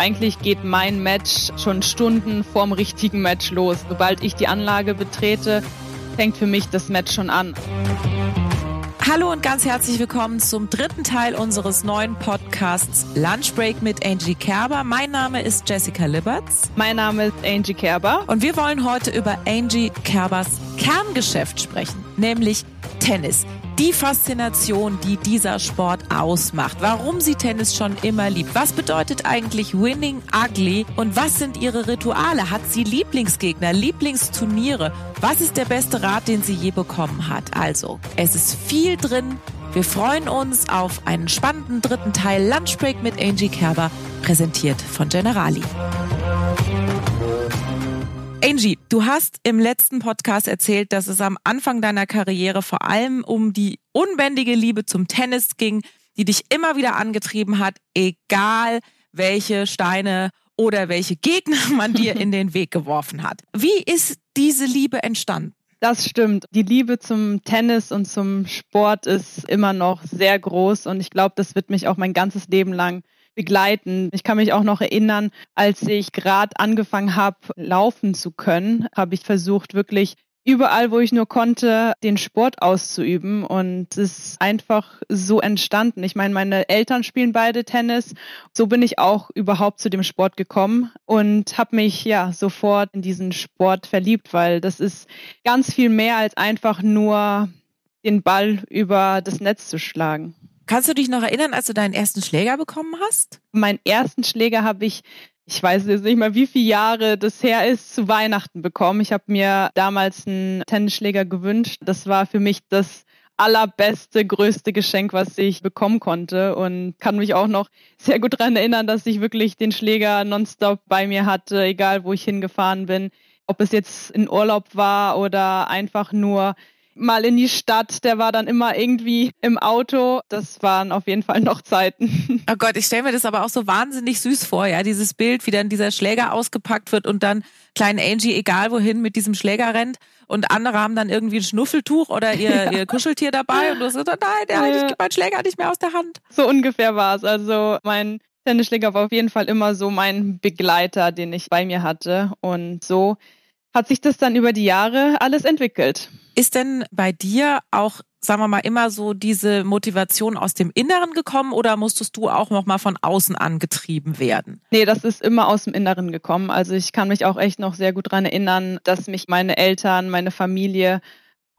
eigentlich geht mein Match schon Stunden vorm richtigen Match los. Sobald ich die Anlage betrete, fängt für mich das Match schon an. Hallo und ganz herzlich willkommen zum dritten Teil unseres neuen Podcasts Lunch Break mit Angie Kerber. Mein Name ist Jessica Liberts. Mein Name ist Angie Kerber. Und wir wollen heute über Angie Kerbers Kerngeschäft sprechen, nämlich Tennis die Faszination, die dieser Sport ausmacht. Warum sie Tennis schon immer liebt. Was bedeutet eigentlich Winning Ugly? Und was sind ihre Rituale? Hat sie Lieblingsgegner, Lieblingsturniere? Was ist der beste Rat, den sie je bekommen hat? Also, es ist viel drin. Wir freuen uns auf einen spannenden dritten Teil Lunchbreak mit Angie Kerber, präsentiert von Generali. Angie, du hast im letzten Podcast erzählt, dass es am Anfang deiner Karriere vor allem um die unbändige Liebe zum Tennis ging, die dich immer wieder angetrieben hat, egal welche Steine oder welche Gegner man dir in den Weg geworfen hat. Wie ist diese Liebe entstanden? Das stimmt. Die Liebe zum Tennis und zum Sport ist immer noch sehr groß und ich glaube, das wird mich auch mein ganzes Leben lang begleiten. Ich kann mich auch noch erinnern, als ich gerade angefangen habe, laufen zu können, habe ich versucht, wirklich überall, wo ich nur konnte, den Sport auszuüben. Und es ist einfach so entstanden. Ich meine, meine Eltern spielen beide Tennis. So bin ich auch überhaupt zu dem Sport gekommen und habe mich ja sofort in diesen Sport verliebt, weil das ist ganz viel mehr als einfach nur den Ball über das Netz zu schlagen. Kannst du dich noch erinnern, als du deinen ersten Schläger bekommen hast? Meinen ersten Schläger habe ich, ich weiß jetzt nicht mal, wie viele Jahre das her ist, zu Weihnachten bekommen. Ich habe mir damals einen Tennisschläger gewünscht. Das war für mich das allerbeste, größte Geschenk, was ich bekommen konnte und kann mich auch noch sehr gut daran erinnern, dass ich wirklich den Schläger nonstop bei mir hatte, egal wo ich hingefahren bin. Ob es jetzt in Urlaub war oder einfach nur mal in die Stadt. Der war dann immer irgendwie im Auto. Das waren auf jeden Fall noch Zeiten. Oh Gott, ich stelle mir das aber auch so wahnsinnig süß vor, ja, dieses Bild, wie dann dieser Schläger ausgepackt wird und dann kleinen Angie egal wohin mit diesem Schläger rennt und andere haben dann irgendwie ein Schnuffeltuch oder ihr, ja. ihr Kuscheltier dabei und du sagst, nein, der, ja. ich mein Schläger nicht mehr aus der Hand. So ungefähr war es. Also mein Tennisschläger war auf jeden Fall immer so mein Begleiter, den ich bei mir hatte und so hat sich das dann über die Jahre alles entwickelt. Ist denn bei dir auch, sagen wir mal, immer so diese Motivation aus dem Inneren gekommen oder musstest du auch noch mal von außen angetrieben werden? Nee, das ist immer aus dem Inneren gekommen. Also ich kann mich auch echt noch sehr gut daran erinnern, dass mich meine Eltern, meine Familie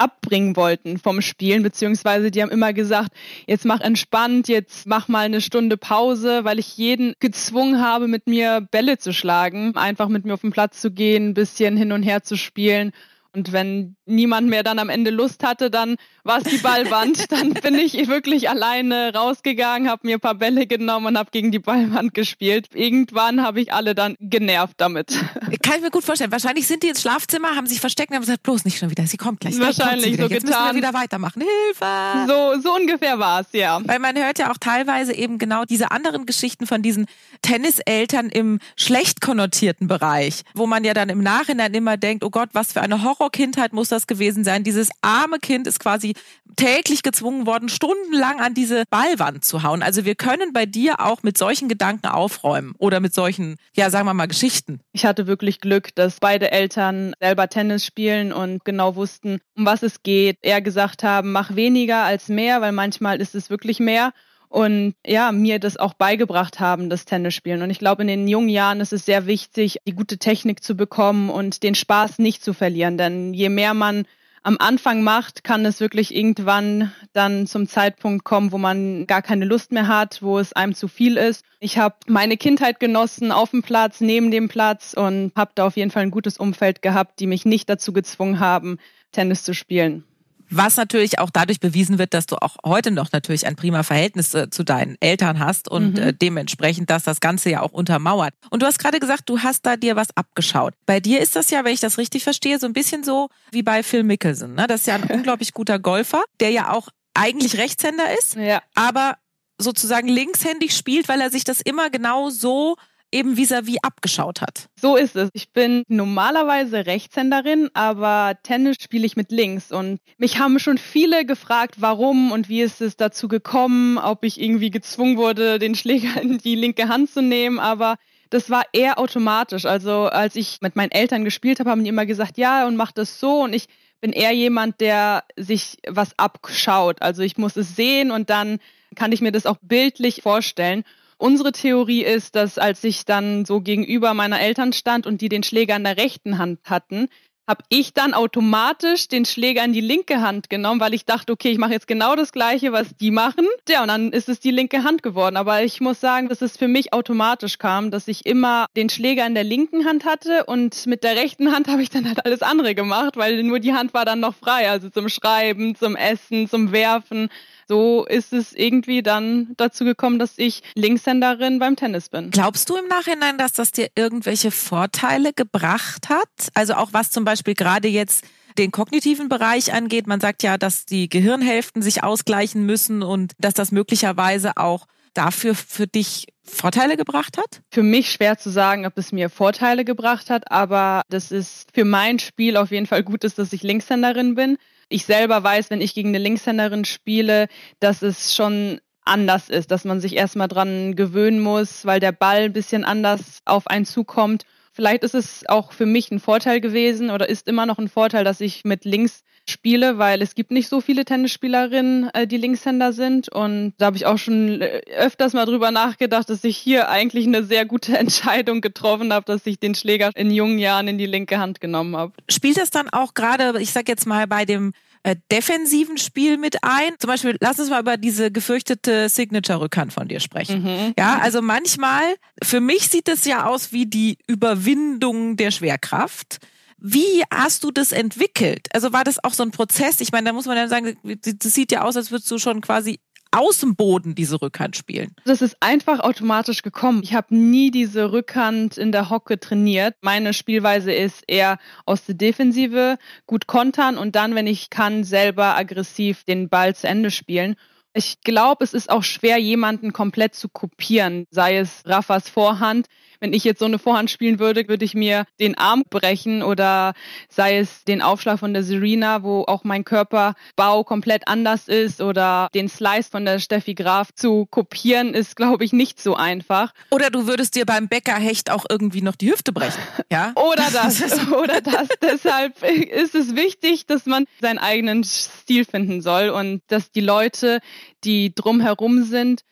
abbringen wollten vom Spielen, beziehungsweise die haben immer gesagt, jetzt mach entspannt, jetzt mach mal eine Stunde Pause, weil ich jeden gezwungen habe, mit mir Bälle zu schlagen, einfach mit mir auf den Platz zu gehen, ein bisschen hin und her zu spielen. Und wenn niemand mehr dann am Ende Lust hatte, dann war es die Ballwand. dann bin ich wirklich alleine rausgegangen, habe mir ein paar Bälle genommen und habe gegen die Ballwand gespielt. Irgendwann habe ich alle dann genervt damit. Kann ich mir gut vorstellen. Wahrscheinlich sind die ins Schlafzimmer, haben sich versteckt und haben gesagt, bloß nicht schon wieder. Sie kommt gleich. Wahrscheinlich so Jetzt getan. müssen wir wieder weitermachen. Hilfe! So, so ungefähr war es, ja. Weil man hört ja auch teilweise eben genau diese anderen Geschichten von diesen Tenniseltern im schlecht konnotierten Bereich, wo man ja dann im Nachhinein immer denkt, oh Gott, was für eine Horrorkindheit muss das gewesen sein. Dieses arme Kind ist quasi täglich gezwungen worden, stundenlang an diese Ballwand zu hauen. Also wir können bei dir auch mit solchen Gedanken aufräumen oder mit solchen, ja, sagen wir mal, Geschichten. Ich hatte wirklich Glück, dass beide Eltern selber Tennis spielen und genau wussten, um was es geht. Eher gesagt haben, mach weniger als mehr, weil manchmal ist es wirklich mehr und ja, mir das auch beigebracht haben, das Tennisspielen. Und ich glaube, in den jungen Jahren ist es sehr wichtig, die gute Technik zu bekommen und den Spaß nicht zu verlieren. Denn je mehr man am Anfang macht, kann es wirklich irgendwann dann zum Zeitpunkt kommen, wo man gar keine Lust mehr hat, wo es einem zu viel ist. Ich habe meine Kindheit genossen auf dem Platz, neben dem Platz und habe da auf jeden Fall ein gutes Umfeld gehabt, die mich nicht dazu gezwungen haben, Tennis zu spielen. Was natürlich auch dadurch bewiesen wird, dass du auch heute noch natürlich ein prima Verhältnis äh, zu deinen Eltern hast und mhm. äh, dementsprechend, dass das Ganze ja auch untermauert. Und du hast gerade gesagt, du hast da dir was abgeschaut. Bei dir ist das ja, wenn ich das richtig verstehe, so ein bisschen so wie bei Phil Mickelson. Ne? Das ist ja ein unglaublich guter Golfer, der ja auch eigentlich Rechtshänder ist, ja. aber sozusagen linkshändig spielt, weil er sich das immer genau so eben vis-à-vis -vis abgeschaut hat. So ist es. Ich bin normalerweise Rechtshänderin, aber Tennis spiele ich mit links. Und mich haben schon viele gefragt, warum und wie ist es dazu gekommen, ob ich irgendwie gezwungen wurde, den Schläger in die linke Hand zu nehmen. Aber das war eher automatisch. Also als ich mit meinen Eltern gespielt habe, haben die immer gesagt, ja, und mach das so. Und ich bin eher jemand, der sich was abschaut. Also ich muss es sehen und dann kann ich mir das auch bildlich vorstellen. Unsere Theorie ist, dass als ich dann so gegenüber meiner Eltern stand und die den Schläger in der rechten Hand hatten, habe ich dann automatisch den Schläger in die linke Hand genommen, weil ich dachte, okay, ich mache jetzt genau das gleiche, was die machen. Ja, und dann ist es die linke Hand geworden. Aber ich muss sagen, dass es für mich automatisch kam, dass ich immer den Schläger in der linken Hand hatte und mit der rechten Hand habe ich dann halt alles andere gemacht, weil nur die Hand war dann noch frei, also zum Schreiben, zum Essen, zum Werfen so ist es irgendwie dann dazu gekommen, dass ich Linkshänderin beim Tennis bin. Glaubst du im Nachhinein, dass das dir irgendwelche Vorteile gebracht hat? Also auch was zum Beispiel gerade jetzt den kognitiven Bereich angeht. Man sagt ja, dass die Gehirnhälften sich ausgleichen müssen und dass das möglicherweise auch dafür für dich Vorteile gebracht hat? Für mich schwer zu sagen, ob es mir Vorteile gebracht hat, aber das ist für mein Spiel auf jeden Fall gut ist, dass ich Linkshänderin bin ich selber weiß, wenn ich gegen eine Linkshänderin spiele, dass es schon anders ist, dass man sich erstmal dran gewöhnen muss, weil der Ball ein bisschen anders auf einen zukommt. Vielleicht ist es auch für mich ein Vorteil gewesen oder ist immer noch ein Vorteil, dass ich mit links spiele, weil es gibt nicht so viele Tennisspielerinnen, äh, die Linkshänder sind. Und da habe ich auch schon äh, öfters mal drüber nachgedacht, dass ich hier eigentlich eine sehr gute Entscheidung getroffen habe, dass ich den Schläger in jungen Jahren in die linke Hand genommen habe. Spielt das dann auch gerade, ich sag jetzt mal, bei dem äh, defensiven Spiel mit ein. Zum Beispiel, lass uns mal über diese gefürchtete Signature-Rückhand von dir sprechen. Mhm. Ja, also manchmal, für mich sieht es ja aus wie die Überwindung der Schwerkraft. Wie hast du das entwickelt? Also war das auch so ein Prozess? Ich meine, da muss man dann sagen, das sieht ja aus, als würdest du schon quasi aus dem Boden diese Rückhand spielen. Das ist einfach automatisch gekommen. Ich habe nie diese Rückhand in der Hocke trainiert. Meine Spielweise ist eher aus der Defensive, gut kontern und dann, wenn ich kann, selber aggressiv den Ball zu Ende spielen. Ich glaube, es ist auch schwer, jemanden komplett zu kopieren, sei es Raffas Vorhand wenn ich jetzt so eine Vorhand spielen würde, würde ich mir den Arm brechen oder sei es den Aufschlag von der Serena, wo auch mein Körperbau komplett anders ist oder den Slice von der Steffi Graf zu kopieren, ist, glaube ich, nicht so einfach. Oder du würdest dir beim Bäckerhecht auch irgendwie noch die Hüfte brechen. Ja? oder das, oder das. Deshalb ist es wichtig, dass man seinen eigenen Stil finden soll und dass die Leute, die drumherum sind,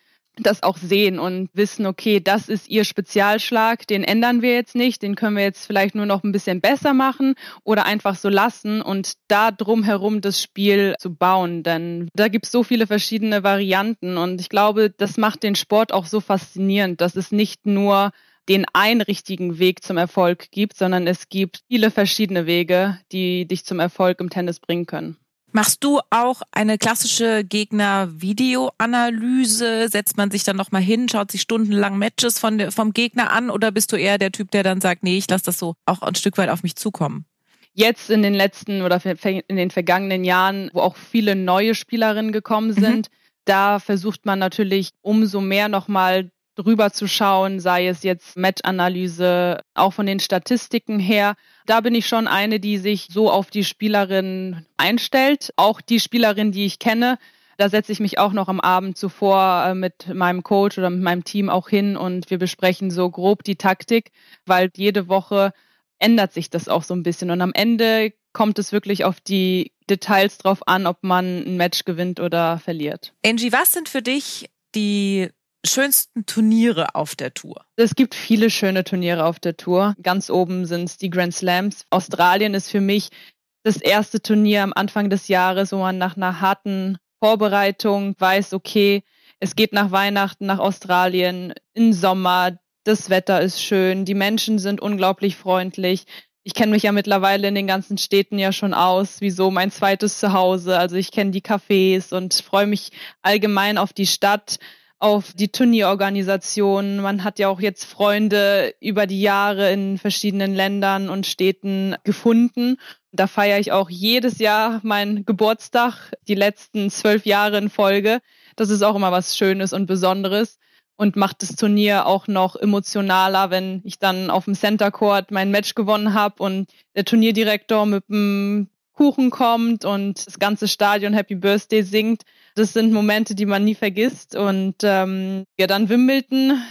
das auch sehen und wissen, okay, das ist ihr Spezialschlag, den ändern wir jetzt nicht, den können wir jetzt vielleicht nur noch ein bisschen besser machen oder einfach so lassen und da drumherum das Spiel zu bauen. Denn da gibt es so viele verschiedene Varianten und ich glaube, das macht den Sport auch so faszinierend, dass es nicht nur den einen richtigen Weg zum Erfolg gibt, sondern es gibt viele verschiedene Wege, die dich zum Erfolg im Tennis bringen können. Machst du auch eine klassische Gegner-Videoanalyse? Setzt man sich dann nochmal hin, schaut sich stundenlang Matches von vom Gegner an oder bist du eher der Typ, der dann sagt, nee, ich lasse das so auch ein Stück weit auf mich zukommen? Jetzt in den letzten oder in den vergangenen Jahren, wo auch viele neue Spielerinnen gekommen mhm. sind, mhm. da versucht man natürlich umso mehr nochmal drüber zu schauen, sei es jetzt Match-Analyse, auch von den Statistiken her. Da bin ich schon eine, die sich so auf die Spielerin einstellt. Auch die Spielerin, die ich kenne, da setze ich mich auch noch am Abend zuvor äh, mit meinem Coach oder mit meinem Team auch hin und wir besprechen so grob die Taktik, weil jede Woche ändert sich das auch so ein bisschen. Und am Ende kommt es wirklich auf die Details drauf an, ob man ein Match gewinnt oder verliert. Angie, was sind für dich die schönsten Turniere auf der Tour? Es gibt viele schöne Turniere auf der Tour. Ganz oben sind es die Grand Slams. Australien ist für mich das erste Turnier am Anfang des Jahres, wo man nach einer harten Vorbereitung weiß, okay, es geht nach Weihnachten nach Australien im Sommer, das Wetter ist schön, die Menschen sind unglaublich freundlich. Ich kenne mich ja mittlerweile in den ganzen Städten ja schon aus, wie so mein zweites Zuhause. Also ich kenne die Cafés und freue mich allgemein auf die Stadt auf die Turnierorganisation. Man hat ja auch jetzt Freunde über die Jahre in verschiedenen Ländern und Städten gefunden. Da feiere ich auch jedes Jahr meinen Geburtstag, die letzten zwölf Jahre in Folge. Das ist auch immer was Schönes und Besonderes und macht das Turnier auch noch emotionaler, wenn ich dann auf dem Center Court mein Match gewonnen habe und der Turnierdirektor mit dem Kuchen kommt und das ganze Stadion Happy Birthday singt. Das sind Momente, die man nie vergisst. Und ähm, ja, dann Wimbledon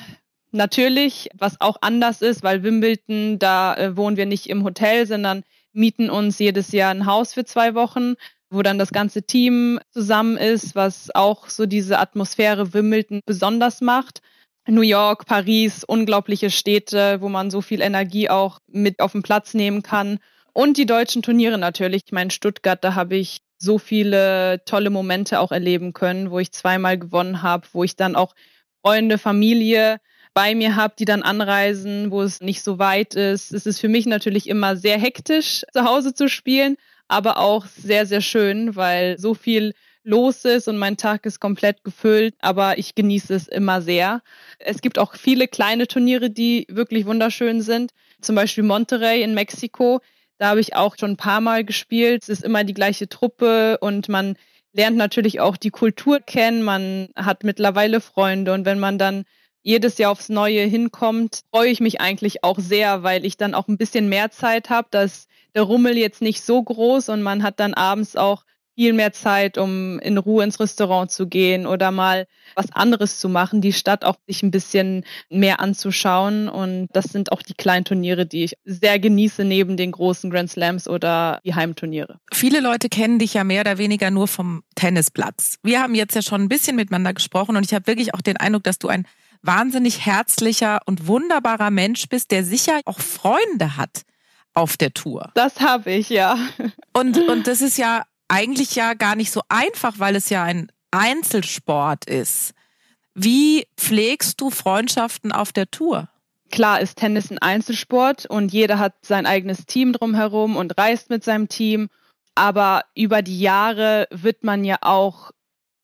natürlich, was auch anders ist, weil Wimbledon, da äh, wohnen wir nicht im Hotel, sondern mieten uns jedes Jahr ein Haus für zwei Wochen, wo dann das ganze Team zusammen ist, was auch so diese Atmosphäre Wimbledon besonders macht. New York, Paris, unglaubliche Städte, wo man so viel Energie auch mit auf den Platz nehmen kann. Und die deutschen Turniere natürlich. Ich meine, Stuttgart, da habe ich so viele tolle Momente auch erleben können, wo ich zweimal gewonnen habe, wo ich dann auch Freunde, Familie bei mir habe, die dann anreisen, wo es nicht so weit ist. Es ist für mich natürlich immer sehr hektisch, zu Hause zu spielen, aber auch sehr, sehr schön, weil so viel los ist und mein Tag ist komplett gefüllt, aber ich genieße es immer sehr. Es gibt auch viele kleine Turniere, die wirklich wunderschön sind. Zum Beispiel Monterrey in Mexiko. Da habe ich auch schon ein paar Mal gespielt. Es ist immer die gleiche Truppe und man lernt natürlich auch die Kultur kennen. Man hat mittlerweile Freunde und wenn man dann jedes Jahr aufs Neue hinkommt, freue ich mich eigentlich auch sehr, weil ich dann auch ein bisschen mehr Zeit habe, dass der Rummel jetzt nicht so groß und man hat dann abends auch viel mehr Zeit, um in Ruhe ins Restaurant zu gehen oder mal was anderes zu machen, die Stadt auch sich ein bisschen mehr anzuschauen. Und das sind auch die kleinen Turniere, die ich sehr genieße, neben den großen Grand Slams oder die Heimturniere. Viele Leute kennen dich ja mehr oder weniger nur vom Tennisplatz. Wir haben jetzt ja schon ein bisschen miteinander gesprochen und ich habe wirklich auch den Eindruck, dass du ein wahnsinnig herzlicher und wunderbarer Mensch bist, der sicher auch Freunde hat auf der Tour. Das habe ich, ja. Und, und das ist ja eigentlich ja gar nicht so einfach, weil es ja ein Einzelsport ist. Wie pflegst du Freundschaften auf der Tour? Klar ist Tennis ein Einzelsport und jeder hat sein eigenes Team drumherum und reist mit seinem Team. Aber über die Jahre wird man ja auch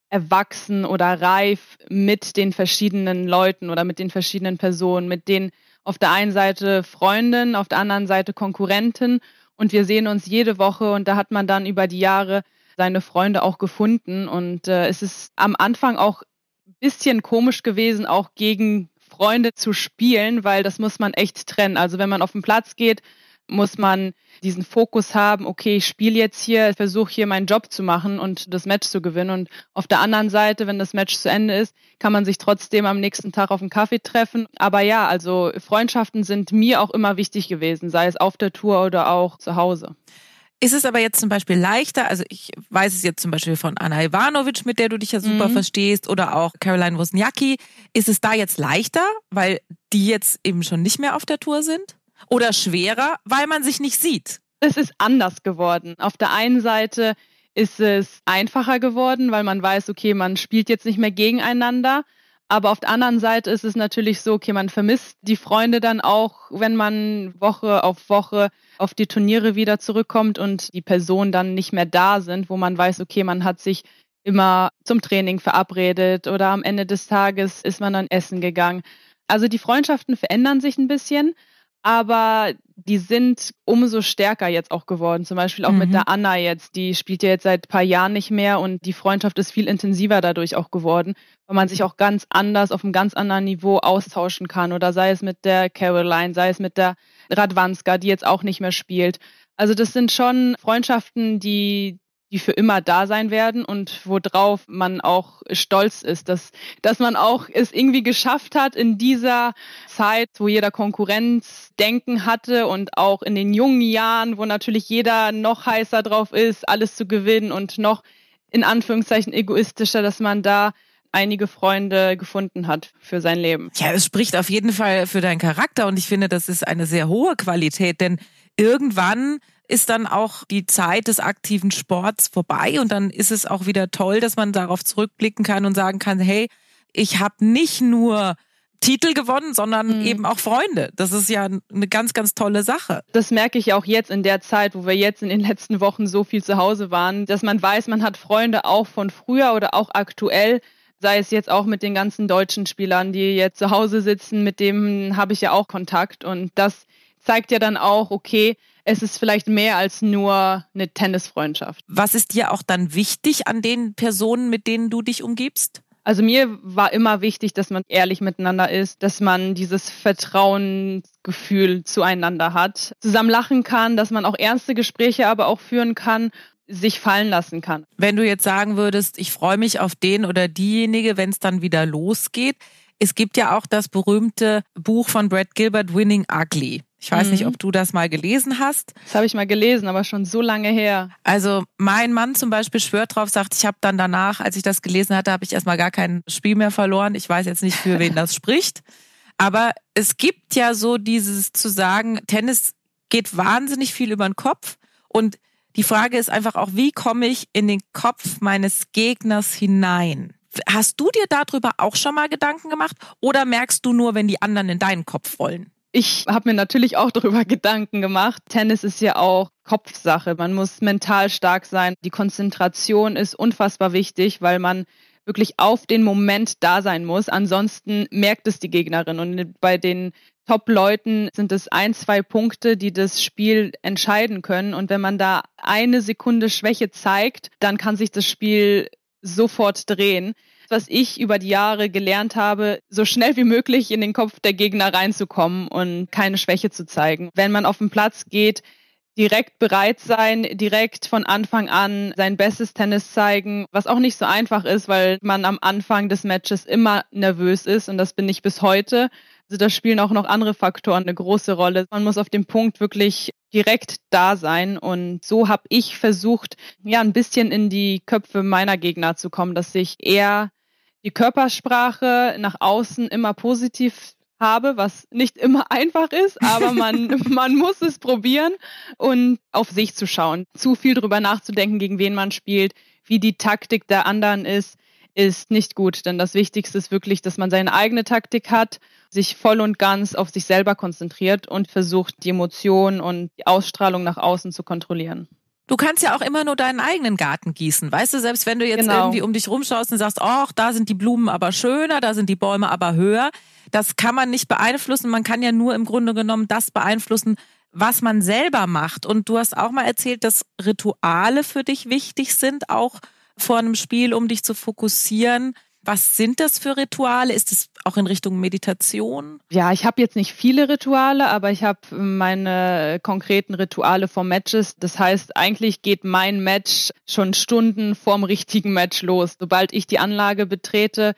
erwachsen oder reif mit den verschiedenen Leuten oder mit den verschiedenen Personen, mit den auf der einen Seite Freundinnen, auf der anderen Seite Konkurrenten und wir sehen uns jede Woche und da hat man dann über die Jahre seine Freunde auch gefunden und äh, es ist am Anfang auch ein bisschen komisch gewesen, auch gegen Freunde zu spielen, weil das muss man echt trennen. Also wenn man auf den Platz geht, muss man diesen Fokus haben, okay, ich spiele jetzt hier, versuche hier meinen Job zu machen und das Match zu gewinnen. Und auf der anderen Seite, wenn das Match zu Ende ist, kann man sich trotzdem am nächsten Tag auf einen Kaffee treffen. Aber ja, also Freundschaften sind mir auch immer wichtig gewesen, sei es auf der Tour oder auch zu Hause. Ist es aber jetzt zum Beispiel leichter, also ich weiß es jetzt zum Beispiel von Anna Ivanovic, mit der du dich ja super mhm. verstehst, oder auch Caroline Wozniacki, ist es da jetzt leichter, weil die jetzt eben schon nicht mehr auf der Tour sind? Oder schwerer, weil man sich nicht sieht? Es ist anders geworden. Auf der einen Seite ist es einfacher geworden, weil man weiß, okay, man spielt jetzt nicht mehr gegeneinander. Aber auf der anderen Seite ist es natürlich so, okay, man vermisst die Freunde dann auch, wenn man Woche auf Woche auf die Turniere wieder zurückkommt und die Personen dann nicht mehr da sind, wo man weiß, okay, man hat sich immer zum Training verabredet oder am Ende des Tages ist man dann essen gegangen. Also die Freundschaften verändern sich ein bisschen, aber die sind umso stärker jetzt auch geworden. Zum Beispiel auch mhm. mit der Anna jetzt, die spielt ja jetzt seit ein paar Jahren nicht mehr und die Freundschaft ist viel intensiver dadurch auch geworden, weil man sich auch ganz anders auf einem ganz anderen Niveau austauschen kann. Oder sei es mit der Caroline, sei es mit der Radwanska, die jetzt auch nicht mehr spielt. Also das sind schon Freundschaften, die, die für immer da sein werden und worauf man auch stolz ist, dass, dass man auch es irgendwie geschafft hat in dieser Zeit, wo jeder Konkurrenzdenken hatte und auch in den jungen Jahren, wo natürlich jeder noch heißer drauf ist, alles zu gewinnen und noch in Anführungszeichen egoistischer, dass man da einige Freunde gefunden hat für sein Leben. Ja, es spricht auf jeden Fall für deinen Charakter und ich finde, das ist eine sehr hohe Qualität, denn irgendwann ist dann auch die Zeit des aktiven Sports vorbei und dann ist es auch wieder toll, dass man darauf zurückblicken kann und sagen kann, hey, ich habe nicht nur Titel gewonnen, sondern mhm. eben auch Freunde. Das ist ja eine ganz, ganz tolle Sache. Das merke ich auch jetzt in der Zeit, wo wir jetzt in den letzten Wochen so viel zu Hause waren, dass man weiß, man hat Freunde auch von früher oder auch aktuell, sei es jetzt auch mit den ganzen deutschen Spielern, die jetzt zu Hause sitzen, mit dem habe ich ja auch Kontakt und das zeigt ja dann auch, okay, es ist vielleicht mehr als nur eine Tennisfreundschaft. Was ist dir auch dann wichtig an den Personen, mit denen du dich umgibst? Also mir war immer wichtig, dass man ehrlich miteinander ist, dass man dieses Vertrauensgefühl zueinander hat, zusammen lachen kann, dass man auch ernste Gespräche aber auch führen kann sich fallen lassen kann. Wenn du jetzt sagen würdest, ich freue mich auf den oder diejenige, wenn es dann wieder losgeht, Es gibt ja auch das berühmte Buch von Brad Gilbert, Winning Ugly. Ich weiß mhm. nicht, ob du das mal gelesen hast. Das habe ich mal gelesen, aber schon so lange her. Also mein Mann zum Beispiel schwört drauf, sagt, ich habe dann danach, als ich das gelesen hatte, habe ich erstmal gar kein Spiel mehr verloren. Ich weiß jetzt nicht, für wen das spricht. Aber es gibt ja so dieses zu sagen, Tennis geht wahnsinnig viel über den Kopf und die Frage ist einfach auch, wie komme ich in den Kopf meines Gegners hinein? Hast du dir darüber auch schon mal Gedanken gemacht oder merkst du nur, wenn die anderen in deinen Kopf wollen? Ich habe mir natürlich auch darüber Gedanken gemacht. Tennis ist ja auch Kopfsache. Man muss mental stark sein. Die Konzentration ist unfassbar wichtig, weil man wirklich auf den Moment da sein muss. Ansonsten merkt es die Gegnerin. Und bei den Top-Leuten sind es ein, zwei Punkte, die das Spiel entscheiden können. Und wenn man da eine Sekunde Schwäche zeigt, dann kann sich das Spiel sofort drehen. Was ich über die Jahre gelernt habe, so schnell wie möglich in den Kopf der Gegner reinzukommen und keine Schwäche zu zeigen. Wenn man auf den Platz geht, direkt bereit sein, direkt von Anfang an sein bestes Tennis zeigen, was auch nicht so einfach ist, weil man am Anfang des Matches immer nervös ist und das bin ich bis heute. Also da spielen auch noch andere Faktoren eine große Rolle. Man muss auf dem Punkt wirklich direkt da sein und so habe ich versucht, ja, ein bisschen in die Köpfe meiner Gegner zu kommen, dass ich eher die Körpersprache nach außen immer positiv habe, was nicht immer einfach ist, aber man, man muss es probieren und auf sich zu schauen. Zu viel drüber nachzudenken, gegen wen man spielt, wie die Taktik der anderen ist, ist nicht gut. Denn das Wichtigste ist wirklich, dass man seine eigene Taktik hat, sich voll und ganz auf sich selber konzentriert und versucht, die Emotionen und die Ausstrahlung nach außen zu kontrollieren. Du kannst ja auch immer nur deinen eigenen Garten gießen. Weißt du, selbst wenn du jetzt genau. irgendwie um dich rumschaust und sagst, ach, da sind die Blumen aber schöner, da sind die Bäume aber höher. Das kann man nicht beeinflussen. Man kann ja nur im Grunde genommen das beeinflussen, was man selber macht. Und du hast auch mal erzählt, dass Rituale für dich wichtig sind, auch vor einem Spiel, um dich zu fokussieren. Was sind das für Rituale? Ist es auch in Richtung Meditation? Ja, ich habe jetzt nicht viele Rituale, aber ich habe meine konkreten Rituale vor Matches. Das heißt, eigentlich geht mein Match schon Stunden vorm richtigen Match los. Sobald ich die Anlage betrete,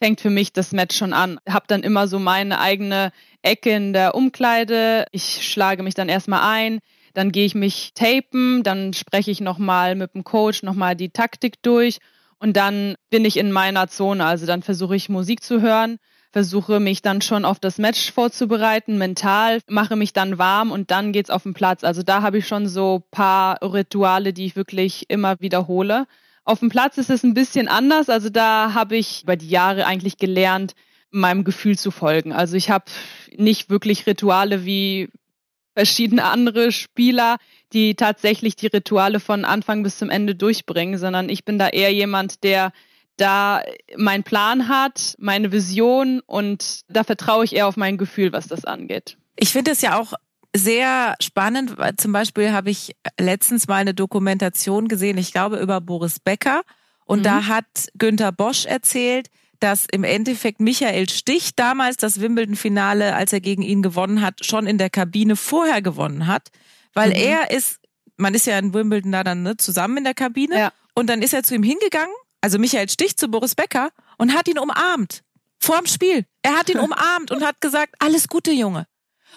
fängt für mich das Match schon an. Ich habe dann immer so meine eigene Ecke in der Umkleide. Ich schlage mich dann erstmal ein. Dann gehe ich mich tapen, dann spreche ich nochmal mit dem Coach nochmal die Taktik durch und dann bin ich in meiner Zone. Also dann versuche ich Musik zu hören, versuche mich dann schon auf das Match vorzubereiten, mental, mache mich dann warm und dann geht's auf den Platz. Also da habe ich schon so paar Rituale, die ich wirklich immer wiederhole. Auf dem Platz ist es ein bisschen anders. Also da habe ich über die Jahre eigentlich gelernt, meinem Gefühl zu folgen. Also ich habe nicht wirklich Rituale wie verschiedene andere Spieler, die tatsächlich die Rituale von Anfang bis zum Ende durchbringen, sondern ich bin da eher jemand, der da meinen Plan hat, meine Vision und da vertraue ich eher auf mein Gefühl, was das angeht. Ich finde es ja auch sehr spannend, weil zum Beispiel habe ich letztens mal eine Dokumentation gesehen, ich glaube über Boris Becker und mhm. da hat Günther Bosch erzählt, dass im Endeffekt Michael Stich damals das Wimbledon-Finale, als er gegen ihn gewonnen hat, schon in der Kabine vorher gewonnen hat, weil mhm. er ist, man ist ja in Wimbledon da dann ne, zusammen in der Kabine ja. und dann ist er zu ihm hingegangen, also Michael Stich zu Boris Becker und hat ihn umarmt. Vorm Spiel. Er hat ihn umarmt und hat gesagt, alles Gute, Junge.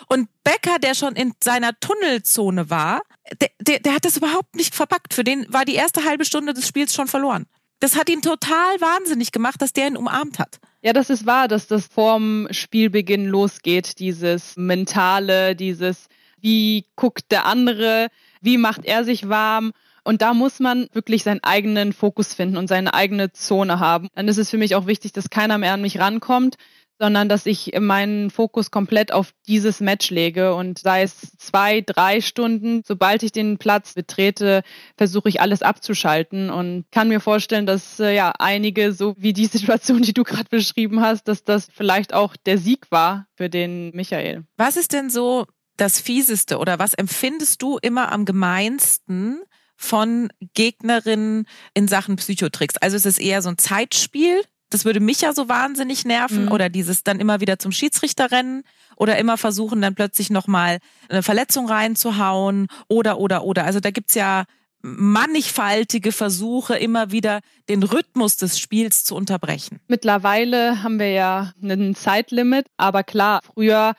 Und Becker, der schon in seiner Tunnelzone war, der, der, der hat das überhaupt nicht verpackt. Für den war die erste halbe Stunde des Spiels schon verloren. Das hat ihn total wahnsinnig gemacht, dass der ihn umarmt hat. Ja, das ist wahr, dass das vorm Spielbeginn losgeht, dieses mentale, dieses wie guckt der andere, wie macht er sich warm. Und da muss man wirklich seinen eigenen Fokus finden und seine eigene Zone haben. Dann ist es für mich auch wichtig, dass keiner mehr an mich rankommt, sondern dass ich meinen Fokus komplett auf dieses Match lege und sei es zwei, drei Stunden, sobald ich den Platz betrete, versuche ich alles abzuschalten und kann mir vorstellen, dass äh, ja einige, so wie die Situation, die du gerade beschrieben hast, dass das vielleicht auch der Sieg war für den Michael. Was ist denn so das Fieseste oder was empfindest du immer am gemeinsten von Gegnerinnen in Sachen Psychotricks? Also ist es eher so ein Zeitspiel, das würde mich ja so wahnsinnig nerven mhm. oder dieses dann immer wieder zum Schiedsrichter rennen oder immer versuchen dann plötzlich nochmal eine Verletzung reinzuhauen oder oder oder. Also da gibt's ja mannigfaltige Versuche, immer wieder den Rhythmus des Spiels zu unterbrechen. Mittlerweile haben wir ja einen Zeitlimit, aber klar, früher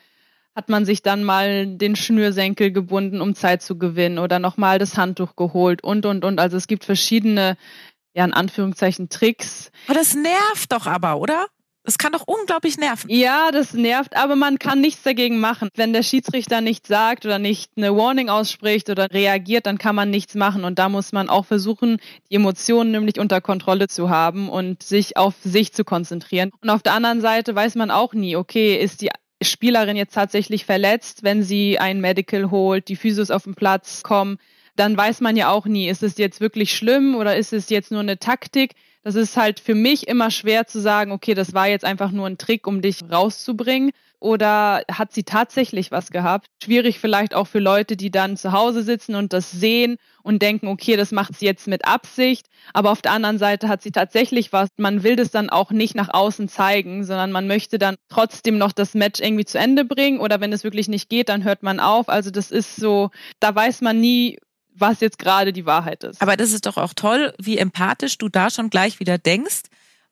hat man sich dann mal den Schnürsenkel gebunden, um Zeit zu gewinnen oder nochmal das Handtuch geholt und, und, und. Also es gibt verschiedene, ja, in Anführungszeichen Tricks. Aber das nervt doch aber, oder? Das kann doch unglaublich nerven. Ja, das nervt, aber man kann nichts dagegen machen. Wenn der Schiedsrichter nichts sagt oder nicht eine Warning ausspricht oder reagiert, dann kann man nichts machen. Und da muss man auch versuchen, die Emotionen nämlich unter Kontrolle zu haben und sich auf sich zu konzentrieren. Und auf der anderen Seite weiß man auch nie, okay, ist die Spielerin jetzt tatsächlich verletzt, wenn sie ein Medical holt, die Physios auf den Platz kommen, dann weiß man ja auch nie, ist es jetzt wirklich schlimm oder ist es jetzt nur eine Taktik? Das ist halt für mich immer schwer zu sagen, okay, das war jetzt einfach nur ein Trick, um dich rauszubringen. Oder hat sie tatsächlich was gehabt? Schwierig vielleicht auch für Leute, die dann zu Hause sitzen und das sehen und denken, okay, das macht sie jetzt mit Absicht. Aber auf der anderen Seite hat sie tatsächlich was. Man will das dann auch nicht nach außen zeigen, sondern man möchte dann trotzdem noch das Match irgendwie zu Ende bringen. Oder wenn es wirklich nicht geht, dann hört man auf. Also das ist so, da weiß man nie, was jetzt gerade die Wahrheit ist. Aber das ist doch auch toll, wie empathisch du da schon gleich wieder denkst,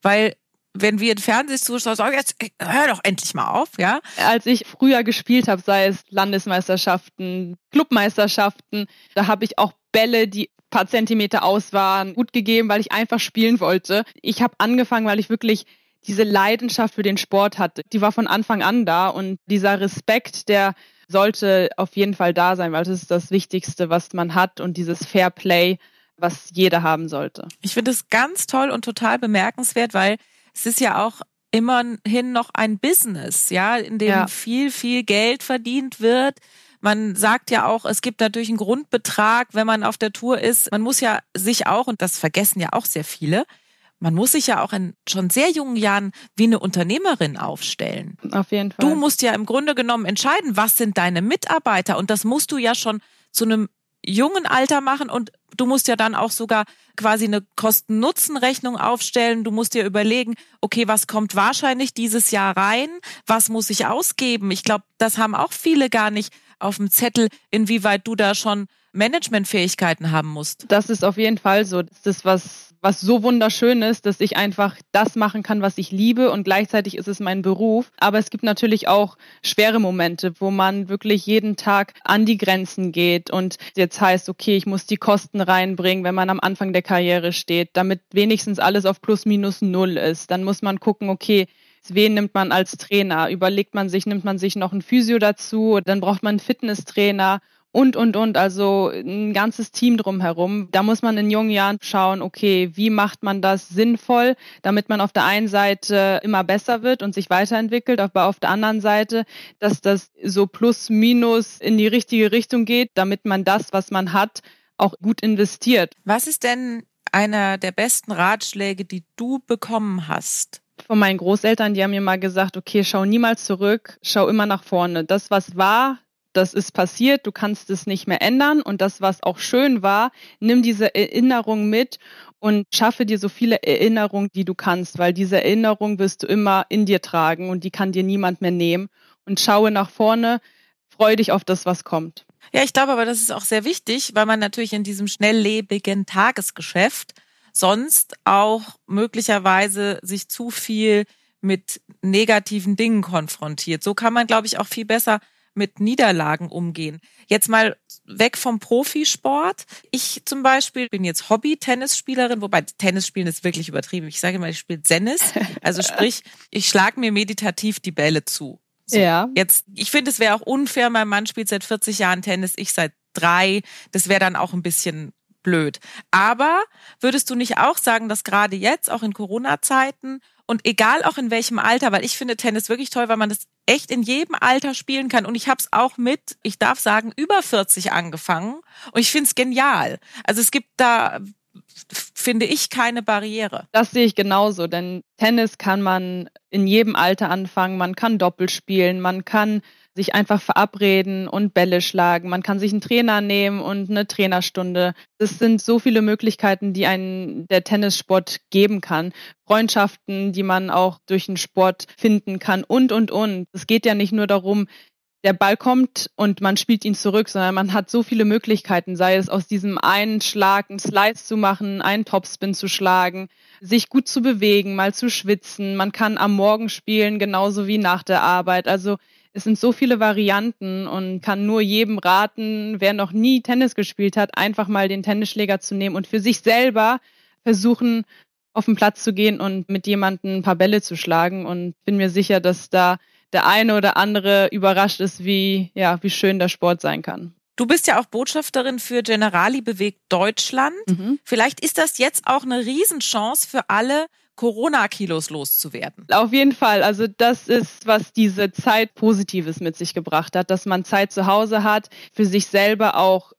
weil wenn wir in Fernsehzuschauer sagen, jetzt hör doch endlich mal auf, ja? Als ich früher gespielt habe, sei es Landesmeisterschaften, Clubmeisterschaften, da habe ich auch Bälle, die paar Zentimeter aus waren, gut gegeben, weil ich einfach spielen wollte. Ich habe angefangen, weil ich wirklich diese Leidenschaft für den Sport hatte. Die war von Anfang an da und dieser Respekt, der sollte auf jeden Fall da sein, weil das ist das Wichtigste, was man hat und dieses Fair Play, was jeder haben sollte. Ich finde es ganz toll und total bemerkenswert, weil es ist ja auch immerhin noch ein Business, ja, in dem ja. viel, viel Geld verdient wird. Man sagt ja auch, es gibt natürlich einen Grundbetrag, wenn man auf der Tour ist. Man muss ja sich auch, und das vergessen ja auch sehr viele, man muss sich ja auch in schon sehr jungen Jahren wie eine Unternehmerin aufstellen. Auf jeden Fall. Du musst ja im Grunde genommen entscheiden, was sind deine Mitarbeiter und das musst du ja schon zu einem jungen Alter machen und du musst ja dann auch sogar quasi eine Kosten-Nutzen-Rechnung aufstellen. Du musst dir überlegen, okay, was kommt wahrscheinlich dieses Jahr rein? Was muss ich ausgeben? Ich glaube, das haben auch viele gar nicht auf dem Zettel, inwieweit du da schon Managementfähigkeiten haben musst. Das ist auf jeden Fall so. Das ist was was so wunderschön ist, dass ich einfach das machen kann, was ich liebe und gleichzeitig ist es mein Beruf. Aber es gibt natürlich auch schwere Momente, wo man wirklich jeden Tag an die Grenzen geht und jetzt heißt, okay, ich muss die Kosten reinbringen, wenn man am Anfang der Karriere steht, damit wenigstens alles auf plus minus null ist. Dann muss man gucken, okay, Wen nimmt man als Trainer? Überlegt man sich, nimmt man sich noch ein Physio dazu? Dann braucht man einen Fitnesstrainer und, und, und. Also ein ganzes Team drumherum. Da muss man in jungen Jahren schauen, okay, wie macht man das sinnvoll, damit man auf der einen Seite immer besser wird und sich weiterentwickelt, aber auf der anderen Seite, dass das so plus minus in die richtige Richtung geht, damit man das, was man hat, auch gut investiert. Was ist denn einer der besten Ratschläge, die du bekommen hast? Von meinen Großeltern, die haben mir mal gesagt, okay, schau niemals zurück, schau immer nach vorne. Das, was war, das ist passiert, du kannst es nicht mehr ändern und das, was auch schön war, nimm diese Erinnerung mit und schaffe dir so viele Erinnerungen, die du kannst, weil diese Erinnerung wirst du immer in dir tragen und die kann dir niemand mehr nehmen und schaue nach vorne, freu dich auf das, was kommt. Ja, ich glaube aber, das ist auch sehr wichtig, weil man natürlich in diesem schnelllebigen Tagesgeschäft sonst auch möglicherweise sich zu viel mit negativen Dingen konfrontiert. So kann man, glaube ich, auch viel besser mit Niederlagen umgehen. Jetzt mal weg vom Profisport. Ich zum Beispiel bin jetzt Hobby-Tennisspielerin, wobei Tennisspielen ist wirklich übertrieben. Ich sage immer, ich spiele Tennis. Also sprich, ich schlage mir meditativ die Bälle zu. So, ja. Jetzt, ich finde, es wäre auch unfair. Mein Mann spielt seit 40 Jahren Tennis, ich seit drei. Das wäre dann auch ein bisschen blöd. Aber würdest du nicht auch sagen, dass gerade jetzt, auch in Corona-Zeiten und egal auch in welchem Alter, weil ich finde Tennis wirklich toll, weil man das echt in jedem Alter spielen kann. Und ich habe es auch mit, ich darf sagen, über 40 angefangen. Und ich finde es genial. Also es gibt da, finde ich, keine Barriere. Das sehe ich genauso, denn Tennis kann man in jedem Alter anfangen. Man kann Doppel spielen, man kann sich einfach verabreden und Bälle schlagen. Man kann sich einen Trainer nehmen und eine Trainerstunde. Es sind so viele Möglichkeiten, die einen der Tennissport geben kann. Freundschaften, die man auch durch den Sport finden kann und, und, und. Es geht ja nicht nur darum, der Ball kommt und man spielt ihn zurück, sondern man hat so viele Möglichkeiten, sei es aus diesem einen Schlag einen Slice zu machen, einen Topspin zu schlagen, sich gut zu bewegen, mal zu schwitzen. Man kann am Morgen spielen, genauso wie nach der Arbeit. Also es sind so viele Varianten und kann nur jedem raten, wer noch nie Tennis gespielt hat, einfach mal den Tennisschläger zu nehmen und für sich selber versuchen, auf den Platz zu gehen und mit jemandem ein paar Bälle zu schlagen. Und bin mir sicher, dass da der eine oder andere überrascht ist, wie, ja, wie schön der Sport sein kann. Du bist ja auch Botschafterin für Generali bewegt Deutschland. Mhm. Vielleicht ist das jetzt auch eine Riesenchance für alle, Corona-Kilos loszuwerden. Auf jeden Fall. Also das ist, was diese Zeit Positives mit sich gebracht hat, dass man Zeit zu Hause hat, für sich selber auch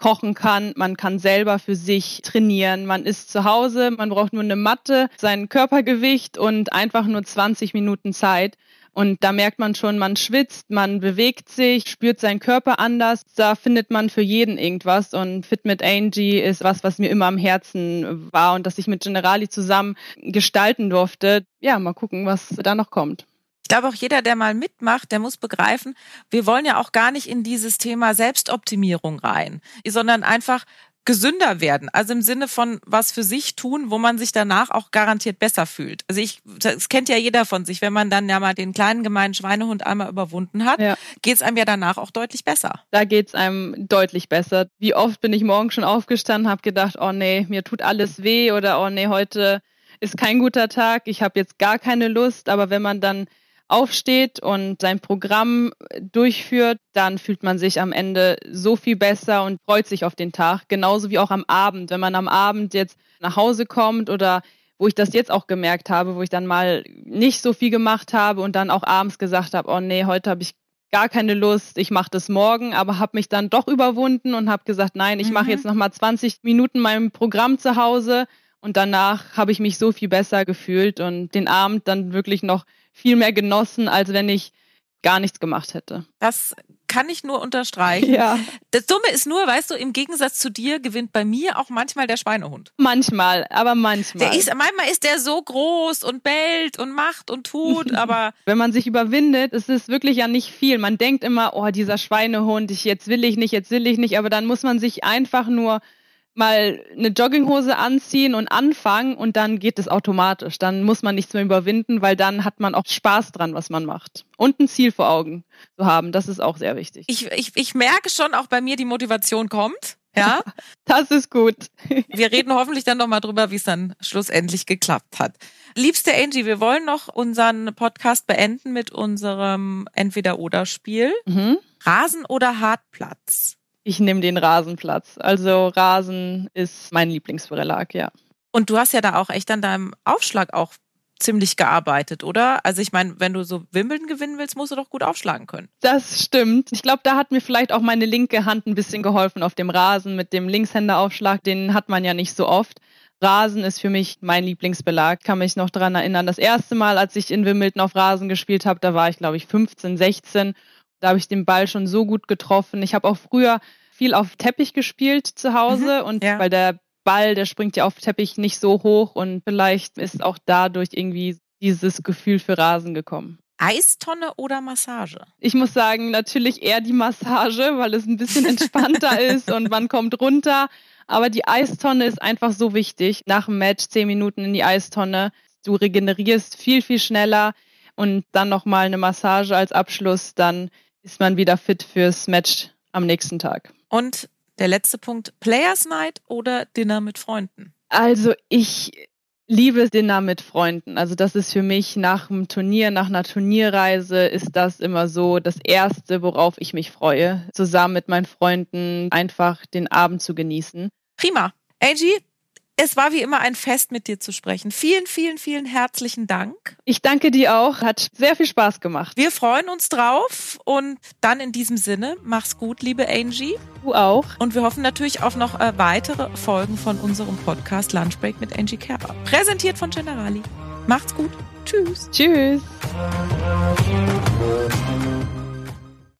kochen kann, man kann selber für sich trainieren, man ist zu Hause, man braucht nur eine Matte, sein Körpergewicht und einfach nur 20 Minuten Zeit. Und da merkt man schon, man schwitzt, man bewegt sich, spürt seinen Körper anders. Da findet man für jeden irgendwas. Und Fit mit Angie ist was, was mir immer am Herzen war und dass ich mit Generali zusammen gestalten durfte. Ja, mal gucken, was da noch kommt glaube auch jeder, der mal mitmacht, der muss begreifen, wir wollen ja auch gar nicht in dieses Thema Selbstoptimierung rein, sondern einfach gesünder werden. Also im Sinne von was für sich tun, wo man sich danach auch garantiert besser fühlt. Also ich, das kennt ja jeder von sich, wenn man dann ja mal den kleinen gemeinen Schweinehund einmal überwunden hat, ja. geht es einem ja danach auch deutlich besser. Da geht es einem deutlich besser. Wie oft bin ich morgen schon aufgestanden, habe gedacht, oh nee, mir tut alles weh oder oh nee, heute ist kein guter Tag, ich habe jetzt gar keine Lust. Aber wenn man dann aufsteht und sein Programm durchführt, dann fühlt man sich am Ende so viel besser und freut sich auf den Tag. Genauso wie auch am Abend. Wenn man am Abend jetzt nach Hause kommt oder wo ich das jetzt auch gemerkt habe, wo ich dann mal nicht so viel gemacht habe und dann auch abends gesagt habe, oh nee, heute habe ich gar keine Lust, ich mache das morgen, aber habe mich dann doch überwunden und habe gesagt, nein, ich mhm. mache jetzt noch mal 20 Minuten mein Programm zu Hause und danach habe ich mich so viel besser gefühlt und den Abend dann wirklich noch viel mehr genossen, als wenn ich gar nichts gemacht hätte. Das kann ich nur unterstreichen. Ja. Das Dumme ist nur, weißt du, im Gegensatz zu dir gewinnt bei mir auch manchmal der Schweinehund. Manchmal, aber manchmal. Der ist, manchmal ist der so groß und bellt und macht und tut, aber. Wenn man sich überwindet, ist es wirklich ja nicht viel. Man denkt immer, oh, dieser Schweinehund, ich, jetzt will ich nicht, jetzt will ich nicht, aber dann muss man sich einfach nur mal eine Jogginghose anziehen und anfangen und dann geht es automatisch. Dann muss man nichts mehr überwinden, weil dann hat man auch Spaß dran, was man macht. Und ein Ziel vor Augen zu haben, das ist auch sehr wichtig. Ich, ich, ich merke schon, auch bei mir die Motivation kommt. Ja, das ist gut. Wir reden hoffentlich dann nochmal drüber, wie es dann schlussendlich geklappt hat. Liebste Angie, wir wollen noch unseren Podcast beenden mit unserem Entweder-Oder-Spiel. Mhm. Rasen oder Hartplatz? Ich nehme den Rasenplatz. Also Rasen ist mein Lieblingsverlag, ja. Und du hast ja da auch echt an deinem Aufschlag auch ziemlich gearbeitet, oder? Also ich meine, wenn du so Wimbledon gewinnen willst, musst du doch gut aufschlagen können. Das stimmt. Ich glaube, da hat mir vielleicht auch meine linke Hand ein bisschen geholfen auf dem Rasen mit dem Linkshänderaufschlag. Den hat man ja nicht so oft. Rasen ist für mich mein Lieblingsbelag. Kann mich noch daran erinnern. Das erste Mal, als ich in Wimbledon auf Rasen gespielt habe, da war ich, glaube ich, 15, 16 da habe ich den Ball schon so gut getroffen. Ich habe auch früher viel auf Teppich gespielt zu Hause mhm, und ja. weil der Ball, der springt ja auf Teppich nicht so hoch und vielleicht ist auch dadurch irgendwie dieses Gefühl für Rasen gekommen. Eistonne oder Massage? Ich muss sagen, natürlich eher die Massage, weil es ein bisschen entspannter ist und man kommt runter. Aber die Eistonne ist einfach so wichtig. Nach dem Match zehn Minuten in die Eistonne. Du regenerierst viel, viel schneller und dann nochmal eine Massage als Abschluss. Dann ist man wieder fit fürs Match am nächsten Tag. Und der letzte Punkt, Players Night oder Dinner mit Freunden? Also ich liebe Dinner mit Freunden. Also das ist für mich nach einem Turnier, nach einer Turnierreise ist das immer so das Erste, worauf ich mich freue, zusammen mit meinen Freunden einfach den Abend zu genießen. Prima. Angie, es war wie immer ein Fest, mit dir zu sprechen. Vielen, vielen, vielen herzlichen Dank. Ich danke dir auch. Hat sehr viel Spaß gemacht. Wir freuen uns drauf und dann in diesem Sinne, mach's gut, liebe Angie. Du auch. Und wir hoffen natürlich auf noch äh, weitere Folgen von unserem Podcast Lunchbreak mit Angie Kerber. Präsentiert von Generali. Macht's gut. Tschüss. Tschüss.